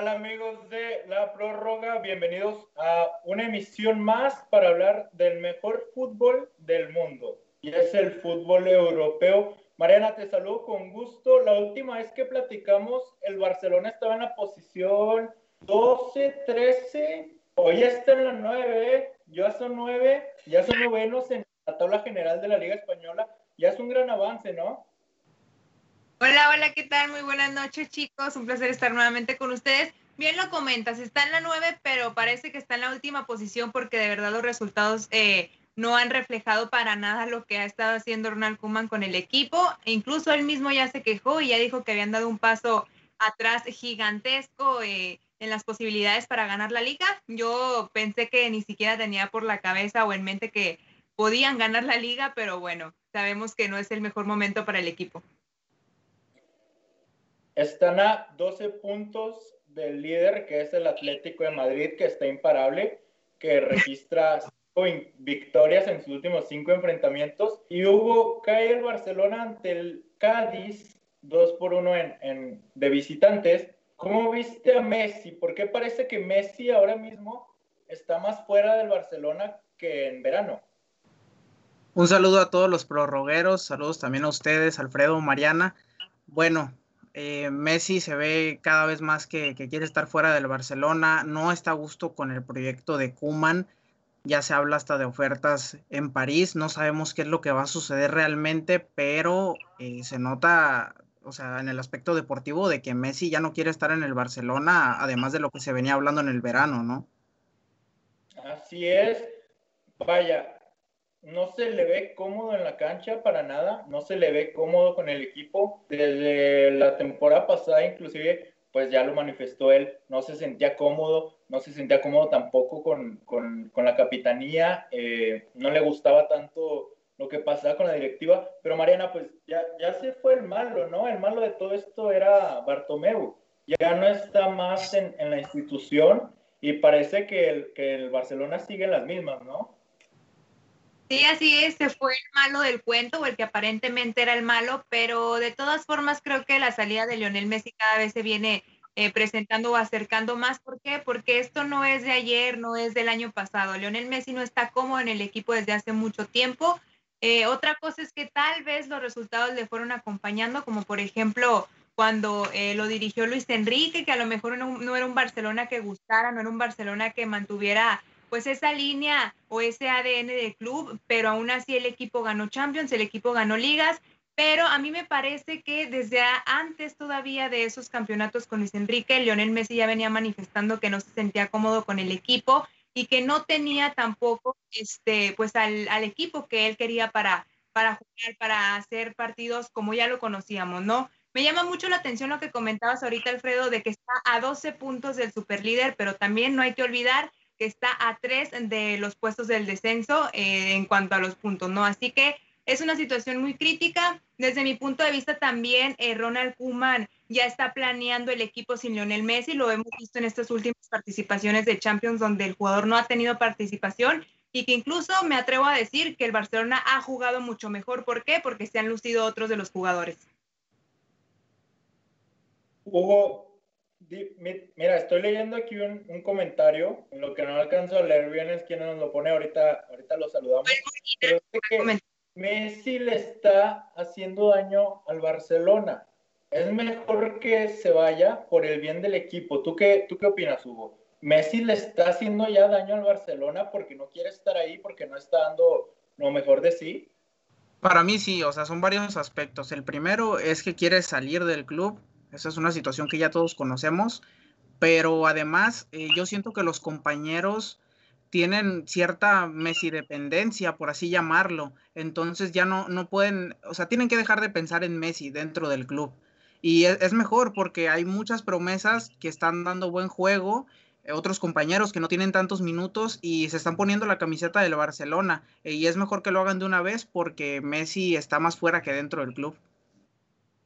¿Qué tal amigos de la prórroga? Bienvenidos a una emisión más para hablar del mejor fútbol del mundo. Y es el fútbol europeo. Mariana, te saludo con gusto. La última vez que platicamos, el Barcelona estaba en la posición 12, 13. Hoy está en la 9. Ya son 9. Ya son novenos en la tabla general de la Liga Española. Ya es un gran avance, ¿no? Hola, hola, ¿qué tal? Muy buenas noches, chicos. Un placer estar nuevamente con ustedes. Bien lo comentas, está en la 9, pero parece que está en la última posición porque de verdad los resultados eh, no han reflejado para nada lo que ha estado haciendo Ronald Koeman con el equipo. E incluso él mismo ya se quejó y ya dijo que habían dado un paso atrás gigantesco eh, en las posibilidades para ganar la liga. Yo pensé que ni siquiera tenía por la cabeza o en mente que podían ganar la liga, pero bueno, sabemos que no es el mejor momento para el equipo. Están a 12 puntos del líder, que es el Atlético de Madrid, que está imparable, que registra cinco victorias en sus últimos cinco enfrentamientos. Y hubo cae el Barcelona ante el Cádiz, 2 por 1 en, de visitantes. ¿Cómo viste a Messi? ¿Por qué parece que Messi ahora mismo está más fuera del Barcelona que en verano? Un saludo a todos los prorrogueros, saludos también a ustedes, Alfredo, Mariana. Bueno, eh, Messi se ve cada vez más que, quiere estar fuera del Barcelona, no está a gusto con el proyecto de Kuman, ya se habla hasta de ofertas en París, no sabemos qué es lo que va a suceder realmente, pero eh, se nota, o sea, en el aspecto deportivo de que Messi ya no quiere estar en el Barcelona, además de lo que se venía hablando en el verano, ¿no? Así es, vaya, no se le ve cómodo en la cancha para nada, no se le ve cómodo con el equipo. Desde la temporada pasada inclusive, pues ya lo manifestó él, no se sentía cómodo, no se sentía cómodo tampoco con, con, con la capitanía, eh, no le gustaba tanto lo que pasaba con la directiva, pero Mariana, pues ya, ya se fue el malo, ¿no? El malo de todo esto era Bartomeu, ya no está más en, en la institución y parece que el, que el Barcelona sigue en las mismas, ¿no? Sí, así es, se fue el malo del cuento o el que aparentemente era el malo, pero de todas formas creo que la salida de Lionel Messi cada vez se viene eh, presentando o acercando más. ¿Por qué? Porque esto no es de ayer, no es del año pasado. Lionel Messi no está cómodo en el equipo desde hace mucho tiempo. Eh, otra cosa es que tal vez los resultados le fueron acompañando, como por ejemplo cuando eh, lo dirigió Luis Enrique, que a lo mejor no era un Barcelona que gustara, no era un Barcelona que mantuviera pues esa línea o ese ADN del club, pero aún así el equipo ganó Champions, el equipo ganó ligas, pero a mí me parece que desde antes todavía de esos campeonatos con Luis Enrique, Lionel Messi ya venía manifestando que no se sentía cómodo con el equipo y que no tenía tampoco este pues al, al equipo que él quería para para jugar, para hacer partidos como ya lo conocíamos, ¿no? Me llama mucho la atención lo que comentabas ahorita, Alfredo, de que está a 12 puntos del superlíder, pero también no hay que olvidar que está a tres de los puestos del descenso eh, en cuanto a los puntos, ¿no? Así que es una situación muy crítica. Desde mi punto de vista también, eh, Ronald Koeman ya está planeando el equipo sin Lionel Messi, lo hemos visto en estas últimas participaciones de Champions donde el jugador no ha tenido participación y que incluso me atrevo a decir que el Barcelona ha jugado mucho mejor. ¿Por qué? Porque se han lucido otros de los jugadores. Hugo, Mira, estoy leyendo aquí un, un, comentario. Lo que no alcanzo a leer bien es quien nos lo pone ahorita. Ahorita lo saludamos. Pero es que Messi le está haciendo daño al Barcelona. Es mejor que se vaya por el bien del equipo. ¿Tú qué, tú qué opinas, Hugo? Messi le está haciendo ya daño al Barcelona porque no quiere estar ahí, porque no está dando lo mejor de sí. Para mí sí, o sea, son varios aspectos. El primero es que quiere salir del club esa es una situación que ya todos conocemos, pero además eh, yo siento que los compañeros tienen cierta Messi dependencia, por así llamarlo, entonces ya no, no pueden, o sea, tienen que dejar de pensar en Messi dentro del club. Y es, es mejor porque hay muchas promesas que están dando buen juego, eh, otros compañeros que no tienen tantos minutos y se están poniendo la camiseta del Barcelona. Eh, y es mejor que lo hagan de una vez porque Messi está más fuera que dentro del club.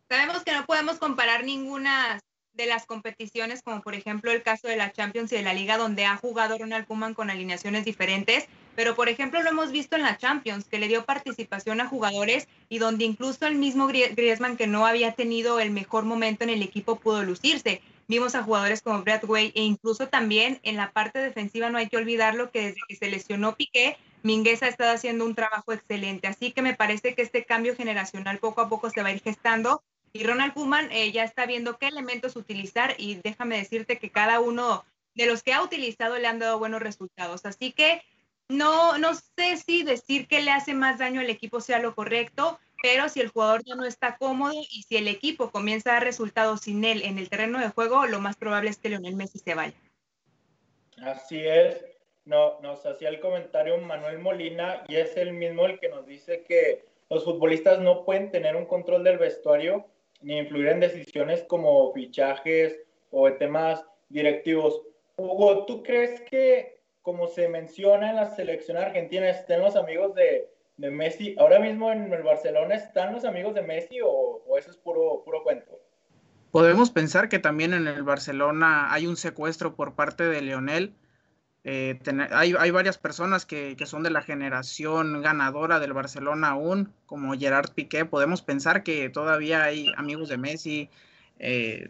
Sabemos que no podemos comparar ninguna de las competiciones, como por ejemplo el caso de la Champions y de la Liga, donde ha jugado Ronald Koeman con alineaciones diferentes, pero por ejemplo lo hemos visto en la Champions, que le dio participación a jugadores y donde incluso el mismo Griezmann, que no había tenido el mejor momento en el equipo, pudo lucirse. Vimos a jugadores como Bradway e incluso también en la parte defensiva no hay que olvidarlo que desde que se lesionó Piqué, Minguez ha estado haciendo un trabajo excelente. Así que me parece que este cambio generacional poco a poco se va a ir gestando y Ronald Koeman eh, ya está viendo qué elementos utilizar y déjame decirte que cada uno de los que ha utilizado le han dado buenos resultados. Así que no, no sé si decir que le hace más daño al equipo sea lo correcto, pero si el jugador no está cómodo y si el equipo comienza a dar resultados sin él en el terreno de juego, lo más probable es que Leonel Messi se vaya. Así es, no, nos hacía el comentario Manuel Molina y es el mismo el que nos dice que los futbolistas no pueden tener un control del vestuario ni influir en decisiones como fichajes o temas directivos. Hugo, ¿tú crees que, como se menciona en la selección argentina, estén los amigos de, Messi. Ahora mismo en el Barcelona están los amigos de Messi o, eso es puro, puro cuento. Podemos pensar que también en el Barcelona hay un secuestro por parte de Leonel. Eh, hay, varias personas que, que, son de la generación ganadora del Barcelona aún, como Gerard Piqué. Podemos pensar que todavía hay amigos de Messi. Eh,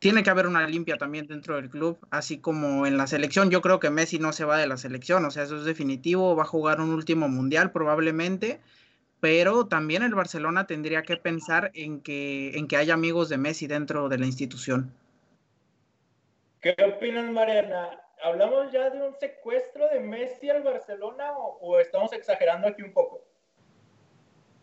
tiene que haber una limpia también dentro del club, así como en la selección. Yo creo que Messi no se va de la selección, o sea, eso es definitivo, va a jugar un último mundial probablemente, pero también el Barcelona tendría que pensar en que, en que haya amigos de Messi dentro de la institución. ¿Qué opinas, Mariana? ¿Hablamos ya de un secuestro de Messi al Barcelona o estamos exagerando aquí un poco?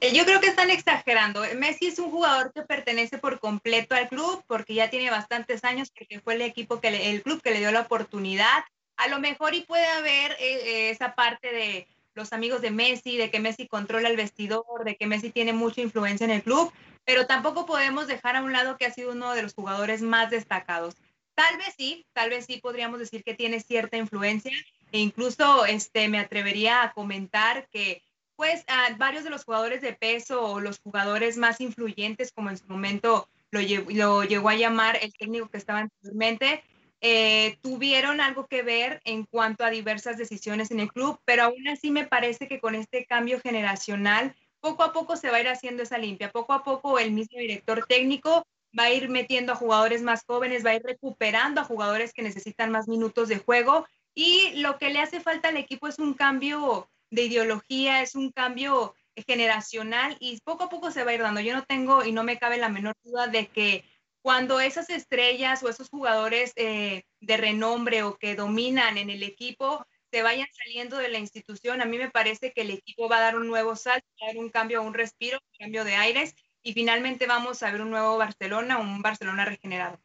Eh, yo creo que están exagerando. Messi es un jugador que pertenece por completo al club porque ya tiene bastantes años, porque fue el equipo que el club que le dio la oportunidad. A lo mejor y puede haber eh, eh, esa parte de los amigos de Messi, de que Messi controla el vestidor, de que Messi tiene mucha influencia en el club, pero tampoco podemos dejar a un lado que ha sido uno de los jugadores más destacados. Tal vez sí, tal vez sí podríamos decir que tiene cierta influencia. E incluso este, me atrevería a comentar que pues varios de los jugadores de peso o los jugadores más influyentes, como en su momento lo, lo llegó a llamar el técnico que estaba anteriormente, eh, tuvieron algo que ver en cuanto a diversas decisiones en el club, pero aún así me parece que con este cambio generacional, poco a poco se va a ir haciendo esa limpia, poco a poco el mismo director técnico va a ir metiendo a jugadores más jóvenes, va a ir recuperando a jugadores que necesitan más minutos de juego y lo que le hace falta al equipo es un cambio de ideología, es un cambio generacional y poco a poco se va a ir dando. Yo no tengo y no me cabe la menor duda de que cuando esas estrellas o esos jugadores eh, de renombre o que dominan en el equipo se vayan saliendo de la institución, a mí me parece que el equipo va a dar un nuevo salto, va a dar un cambio, un respiro, un cambio de aires y finalmente vamos a ver un nuevo Barcelona, un Barcelona regenerado.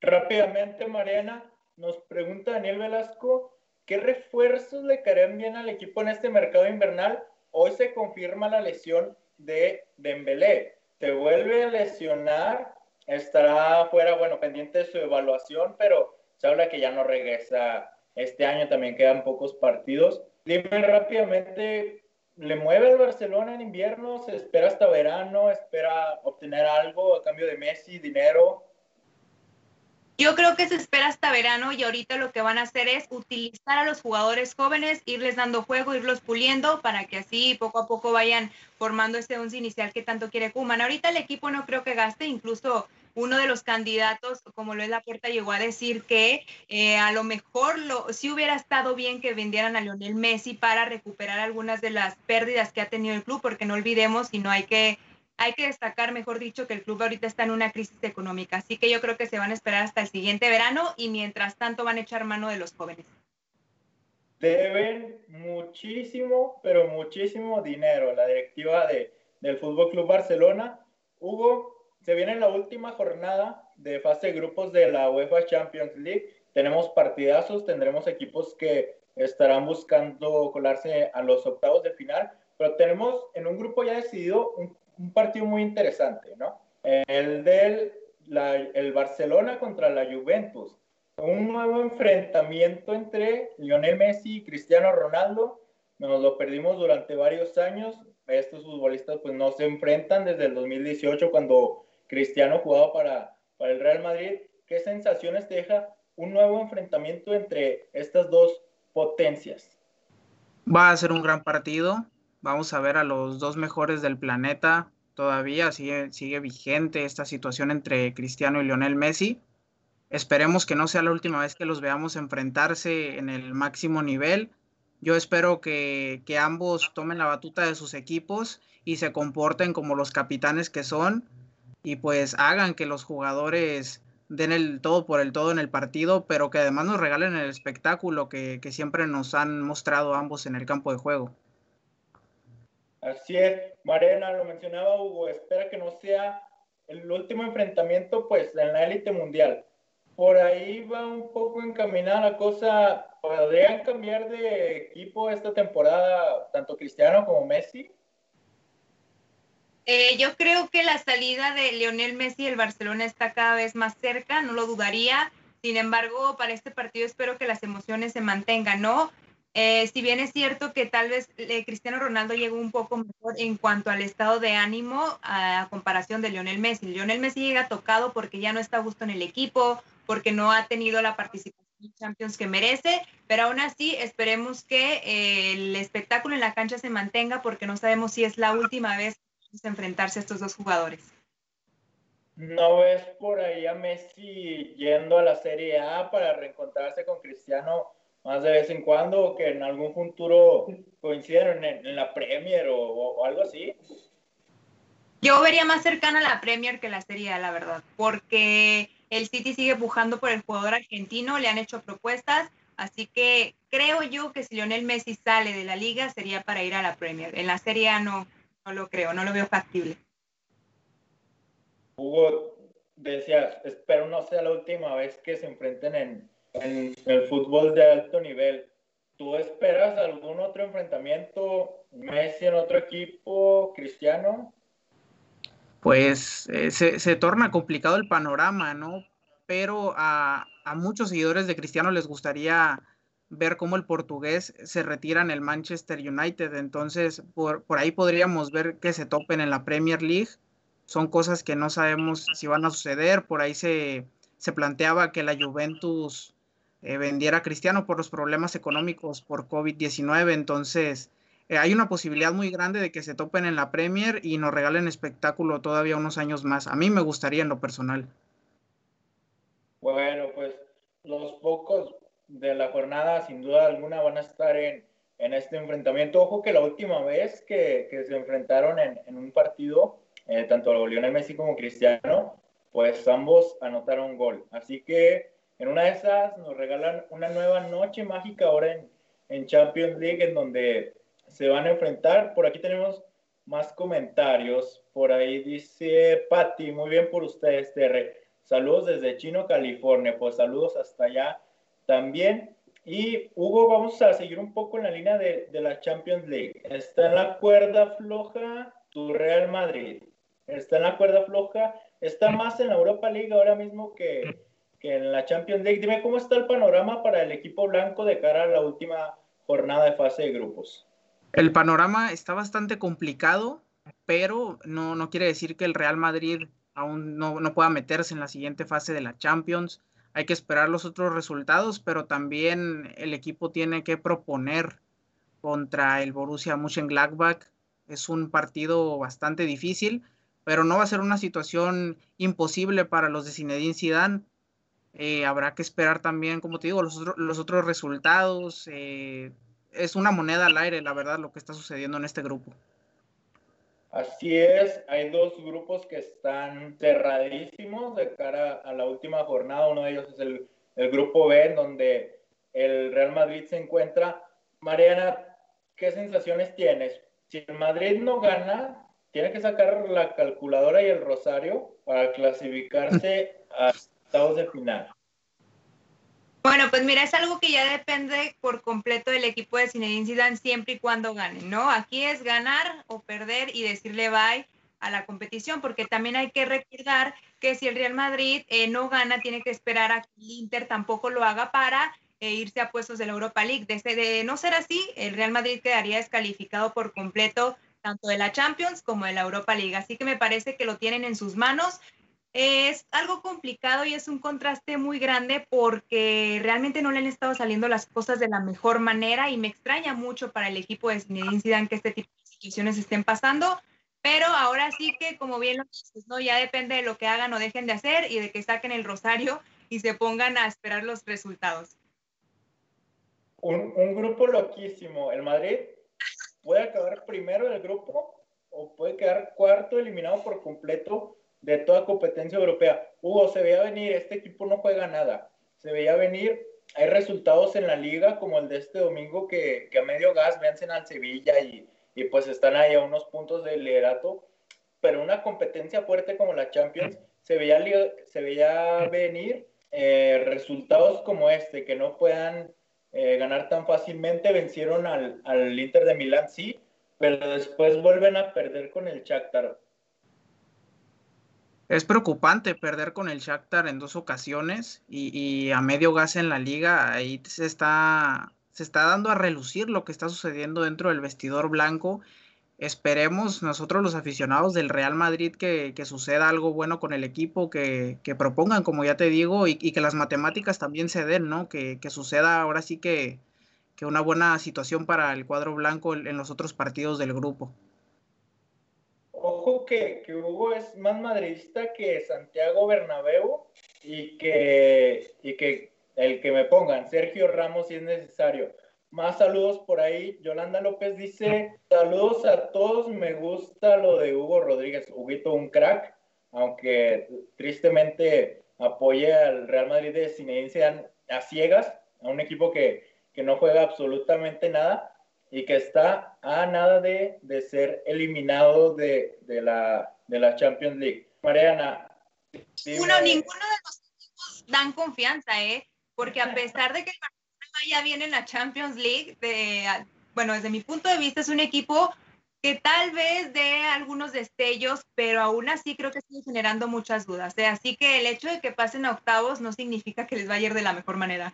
Rápidamente, Mariana, nos pregunta Daniel Velasco, ¿Qué refuerzos le caerían bien al equipo en este mercado invernal? Hoy se confirma la lesión de Dembélé. Se vuelve a lesionar, estará fuera, bueno, pendiente de su evaluación, pero se habla que ya no regresa este año, también quedan pocos partidos. Dime rápidamente, ¿le mueve al Barcelona en invierno? ¿Se espera hasta verano? ¿Espera obtener algo a cambio de Messi, dinero? Yo creo que se espera hasta verano y ahorita lo que van a hacer es utilizar a los jugadores jóvenes, irles dando juego, irlos puliendo para que así poco a poco vayan formando ese once inicial que tanto quiere Kuman. Ahorita el equipo no creo que gaste, incluso uno de los candidatos, como lo es la puerta, llegó a decir que eh, a lo mejor lo, sí hubiera estado bien que vendieran a Lionel Messi para recuperar algunas de las pérdidas que ha tenido el club, porque no olvidemos y no hay que hay que destacar, mejor dicho, que el club ahorita está en una crisis económica, así que yo creo que se van a esperar hasta el siguiente verano y mientras tanto van a echar mano de los jóvenes. Deben muchísimo, pero muchísimo dinero la directiva de, del Fútbol Club Barcelona. Hugo, se viene la última jornada de fase de grupos de la UEFA Champions League. Tenemos partidazos, tendremos equipos que estarán buscando colarse a los octavos de final, pero tenemos en un grupo ya decidido un un partido muy interesante, ¿no? El del el Barcelona contra la Juventus. Un nuevo enfrentamiento entre Lionel Messi y Cristiano Ronaldo. Nos lo perdimos durante varios años. Estos futbolistas pues no se enfrentan desde el 2018 cuando Cristiano jugaba para, para el Real Madrid. ¿Qué sensaciones deja un nuevo enfrentamiento entre estas dos potencias? Va a ser un gran partido. Vamos a ver a los dos mejores del planeta, todavía sigue, sigue vigente esta situación entre Cristiano y Lionel Messi. Esperemos que no sea la última vez que los veamos enfrentarse en el máximo nivel. Yo espero que, que ambos tomen la batuta de sus equipos y se comporten como los capitanes que son y pues hagan que los jugadores den el todo por el todo en el partido, pero que además nos regalen el espectáculo que, siempre nos han mostrado ambos en el campo de juego. Así es, Marena lo mencionaba Hugo, espera que no sea el último enfrentamiento pues en la élite mundial. Por ahí va un poco encaminada la cosa, ¿podrían cambiar de equipo esta temporada tanto Cristiano como Messi? Eh, yo creo que la salida de Lionel Messi del Barcelona está cada vez más cerca, no lo dudaría. Sin embargo, para este partido espero que las emociones se mantengan, ¿no? Eh, si bien es cierto que tal vez eh, Cristiano Ronaldo llegó un poco mejor en cuanto al estado de ánimo a, comparación de Lionel Messi. Lionel Messi llega tocado porque ya no está a gusto en el equipo, porque no ha tenido la participación en Champions que merece, pero aún así esperemos que el espectáculo en la cancha se mantenga porque no sabemos si es la última vez enfrentarse a estos dos jugadores. ¿No ves por ahí a Messi yendo a la Serie A para reencontrarse con Cristiano más de vez en cuando o que en algún futuro coincidan en, la Premier o, algo así? Yo vería más cercana a la Premier que la Serie A, la verdad, porque el City sigue pujando por el jugador argentino, le han hecho propuestas, así que creo yo que si Lionel Messi sale de la liga sería para ir a la Premier. En la Serie A no, no lo creo, no lo veo factible. Hugo, decías, espero no sea la última vez que se enfrenten en, el fútbol de alto nivel. ¿Tú esperas algún otro enfrentamiento? ¿Messi en otro equipo? ¿Cristiano? Pues eh, se, torna complicado el panorama, ¿no? Pero a, a muchos seguidores de Cristiano les gustaría ver cómo el portugués se retira en el Manchester United. Entonces, por, ahí podríamos ver que se topen en la Premier League. Son cosas que no sabemos si van a suceder. Por ahí se, planteaba que la Juventus eh, vendiera a Cristiano por los problemas económicos por COVID-19. Entonces, eh, hay una posibilidad muy grande de que se topen en la Premier y nos regalen espectáculo todavía unos años más. A mí me gustaría en lo personal. Bueno, pues los pocos de la jornada, sin duda alguna, van a estar en, en este enfrentamiento. Ojo que la última vez que, que se enfrentaron en, en un partido, eh, tanto Lionel Messi como Cristiano, pues ambos anotaron gol. Así que en una de esas nos regalan una nueva noche mágica ahora en, en Champions League, en donde se van a enfrentar. Por aquí tenemos más comentarios. Por ahí dice Patti, muy bien por ustedes, TR. Saludos desde Chino, California. Pues saludos hasta allá también. Y Hugo, vamos a seguir un poco en la línea de, la Champions League. Está en la cuerda floja tu Real Madrid. Está en la cuerda floja. Está más en la Europa League ahora mismo que, que en la Champions League. Dime cómo está el panorama para el equipo blanco de cara a la última jornada de fase de grupos. El panorama está bastante complicado, pero no, no quiere decir que el Real Madrid aún no, no pueda meterse en la siguiente fase de la Champions hay que esperar los otros resultados, pero también el equipo tiene que proponer contra el Borussia Mönchengladbach. Es un partido bastante difícil, pero no va a ser una situación imposible para los de Zinedine Zidane. Eh, habrá que esperar también, como te digo, los, los otros resultados. Eh, es una moneda al aire, la verdad, lo que está sucediendo en este grupo. Así es, hay dos grupos que están cerradísimos de cara a la última jornada. Uno de ellos es el, grupo B, en donde el Real Madrid se encuentra. Mariana, ¿qué sensaciones tienes? Si el Madrid no gana, tiene que sacar la calculadora y el rosario para clasificarse a estados de final. Bueno, pues mira, es algo que ya depende por completo del equipo de Zinedine Zidane siempre y cuando gane, ¿no? Aquí es ganar o perder y decirle bye a la competición, porque también hay que recordar que si el Real Madrid eh, no gana, tiene que esperar a que el Inter tampoco lo haga para eh, irse a puestos de la Europa League. Desde de no ser así, el Real Madrid quedaría descalificado por completo tanto de la Champions como de la Europa League. Así que me parece que lo tienen en sus manos. Es algo complicado y es un contraste muy grande porque realmente no le han estado saliendo las cosas de la mejor manera y me extraña mucho para el equipo de Zinedine Zidane que este tipo de situaciones estén pasando, Pero ahora sí que, como bien lo dices, ¿no? Ya depende de lo que hagan o dejen de hacer y de que saquen el rosario y se pongan a esperar los resultados. Un, un grupo loquísimo. El Madrid puede acabar primero del grupo o puede quedar cuarto eliminado por completo de toda competencia europea. Hugo, se veía venir, este equipo no juega nada. Se veía venir, hay resultados en la liga como el de este domingo que, que a medio gas vencen al Sevilla y, y, pues están ahí a unos puntos de liderato. Pero una competencia fuerte como la Champions, se veía, se veía venir eh, resultados como este, que no puedan eh, ganar tan fácilmente. Vencieron al, al Inter de Milán, sí, pero después vuelven a perder con el Shakhtar. Es preocupante perder con el Shakhtar en dos ocasiones y, a medio gas en la liga. Ahí se está, se está dando a relucir lo que está sucediendo dentro del vestidor blanco. Esperemos nosotros los aficionados del Real Madrid que, suceda algo bueno con el equipo, que, propongan, como ya te digo, y, que las matemáticas también se den, ¿no? Que, suceda ahora sí que, que una buena situación para el cuadro blanco en los otros partidos del grupo. Que, que, Hugo es más madridista que Santiago Bernabéu y que, y que el que me pongan, Sergio Ramos si es necesario. Más saludos por ahí. Yolanda López dice, saludos a todos, me gusta lo de Hugo Rodríguez. Huguito, un crack, aunque tristemente apoye al Real Madrid de Zinedine a ciegas, a un equipo que, que no juega absolutamente nada y que está a nada de, de ser eliminado de, de, la, de la Champions League. Mariana. Uno, ninguno de los equipos dan confianza, ¿eh? Porque a pesar de que el Barcelona ya viene en la Champions League, bueno, desde mi punto de vista es un equipo que tal vez dé algunos destellos, pero aún así creo que sigue generando muchas dudas. ¿eh? Así que el hecho de que pasen a octavos no significa que les vaya a ir de la mejor manera.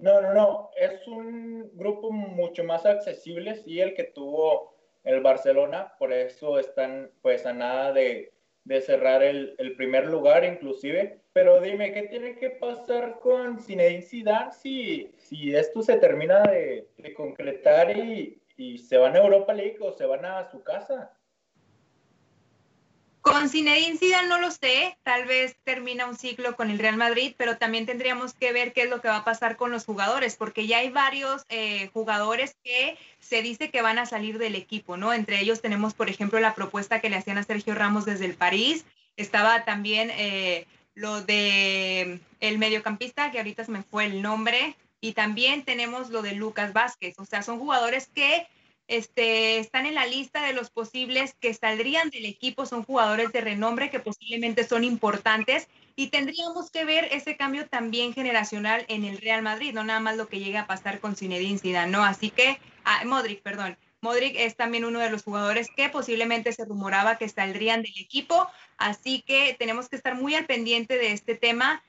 No, no, no. Es un grupo mucho más accesible, sí, el que tuvo el Barcelona. Por eso están, pues, a nada de, cerrar el, primer lugar, inclusive. Pero dime, ¿qué tiene que pasar con Zinedine si, si esto se termina de, concretar y, y se van a Europa League o se van a su casa? Con Zinedine Zidane no lo sé, tal vez termina un ciclo con el Real Madrid, pero también tendríamos que ver qué es lo que va a pasar con los jugadores, porque ya hay varios eh, jugadores que se dice que van a salir del equipo, ¿no? Entre ellos tenemos, por ejemplo, la propuesta que le hacían a Sergio Ramos desde el París, estaba también eh, lo de el mediocampista, que ahorita se me fue el nombre, y también tenemos lo de Lucas Vázquez, o sea, son jugadores que este, están en la lista de los posibles que saldrían del equipo, son jugadores de renombre que posiblemente son importantes y tendríamos que ver ese cambio también generacional en el Real Madrid, no nada más lo que llega a pasar con Zinedine Zidane, ¿no? Así que, ah, Modric, perdón, Modric es también uno de los jugadores que posiblemente se rumoraba que saldrían del equipo, así que tenemos que estar muy al pendiente de este tema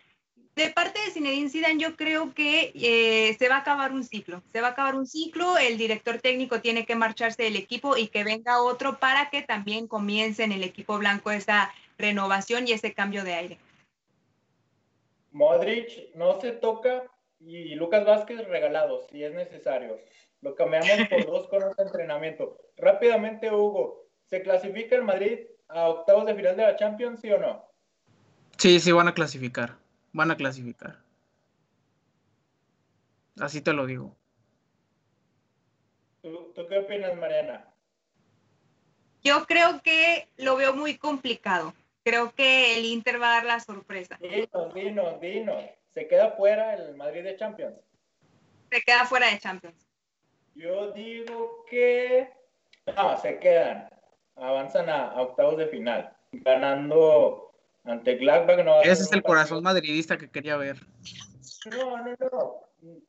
de parte de Zinedine Zidane, yo creo que eh, se va a acabar un ciclo. Se va a acabar un ciclo, el director técnico tiene que marcharse del equipo y que venga otro para que también comience en el equipo blanco esa renovación y ese cambio de aire. Modric no se toca y Lucas Vázquez regalado, si es necesario. Lo cambiamos por dos con de entrenamiento. Rápidamente, Hugo, ¿se clasifica el Madrid a octavos de final de la Champions, sí o no? Sí, sí van a clasificar van a clasificar. Así te lo digo. ¿Tú, qué opinas, Mariana? Yo creo que lo veo muy complicado. Creo que el Inter va a dar la sorpresa. Dinos, dinos, dinos. ¿Se queda fuera el Madrid de Champions? Se queda fuera de Champions. Yo digo que... No, se quedan. Avanzan a octavos de final. Ganando ante Gladbach no. Ese es el corazón madridista que quería ver. No, no, no.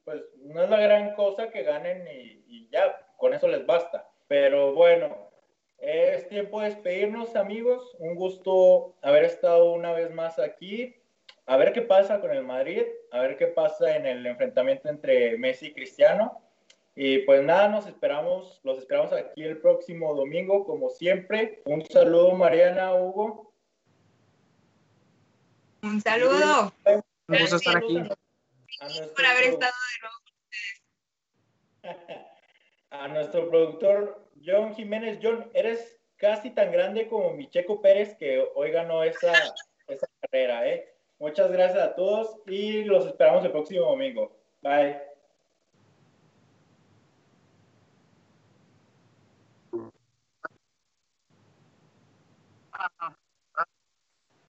Pues no es la gran cosa que ganen y, ya, con eso les basta. Pero bueno, es tiempo de despedirnos, amigos. Un gusto haber estado una vez más aquí. A ver qué pasa con el Madrid, a ver qué pasa en el enfrentamiento entre Messi y Cristiano. Y pues nada, nos esperamos, los esperamos aquí el próximo domingo, como siempre. Un saludo, Mariana, Hugo. Un saludo. Me gusta estar aquí. por haber estado de nuevo con ustedes. A nuestro productor John Jiménez. John, ¿eres casi tan grande como Micheco Pérez, que hoy ganó esa, esa carrera. ¿eh? Muchas gracias a todos y los esperamos el próximo domingo. Bye.